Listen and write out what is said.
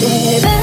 baby.